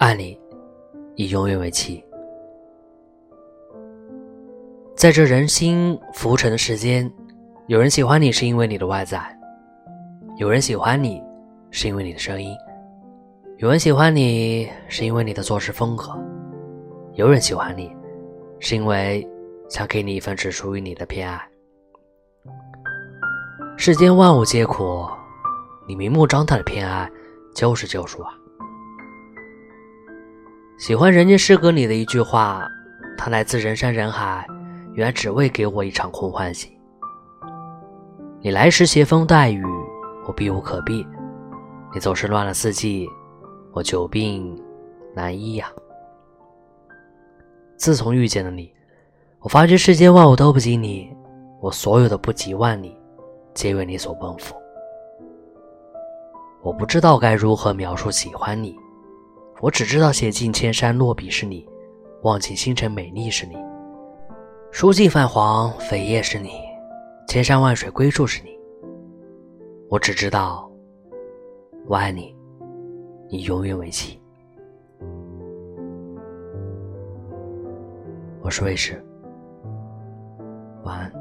爱你，以永远为期。在这人心浮沉的世间，有人喜欢你是因为你的外在，有人喜欢你是因为你的声音，有人喜欢你是因为你的做事风格，有人喜欢你是因为想给你一份只属于你的偏爱。世间万物皆苦，你明目张胆的偏爱就是救赎啊！喜欢人间诗歌里的一句话，它来自人山人海，原只为给我一场空欢喜。你来时携风带雨，我避无可避；你走时乱了四季，我久病难医呀。自从遇见了你，我发觉世间万物都不及你，我所有的不及万里，皆为你所奔赴。我不知道该如何描述喜欢你。我只知道，写尽千山落笔是你，望尽星辰美丽是你，书尽泛黄扉页是你，千山万水归处是你。我只知道，我爱你，你永远为妻。我是卫士，晚安。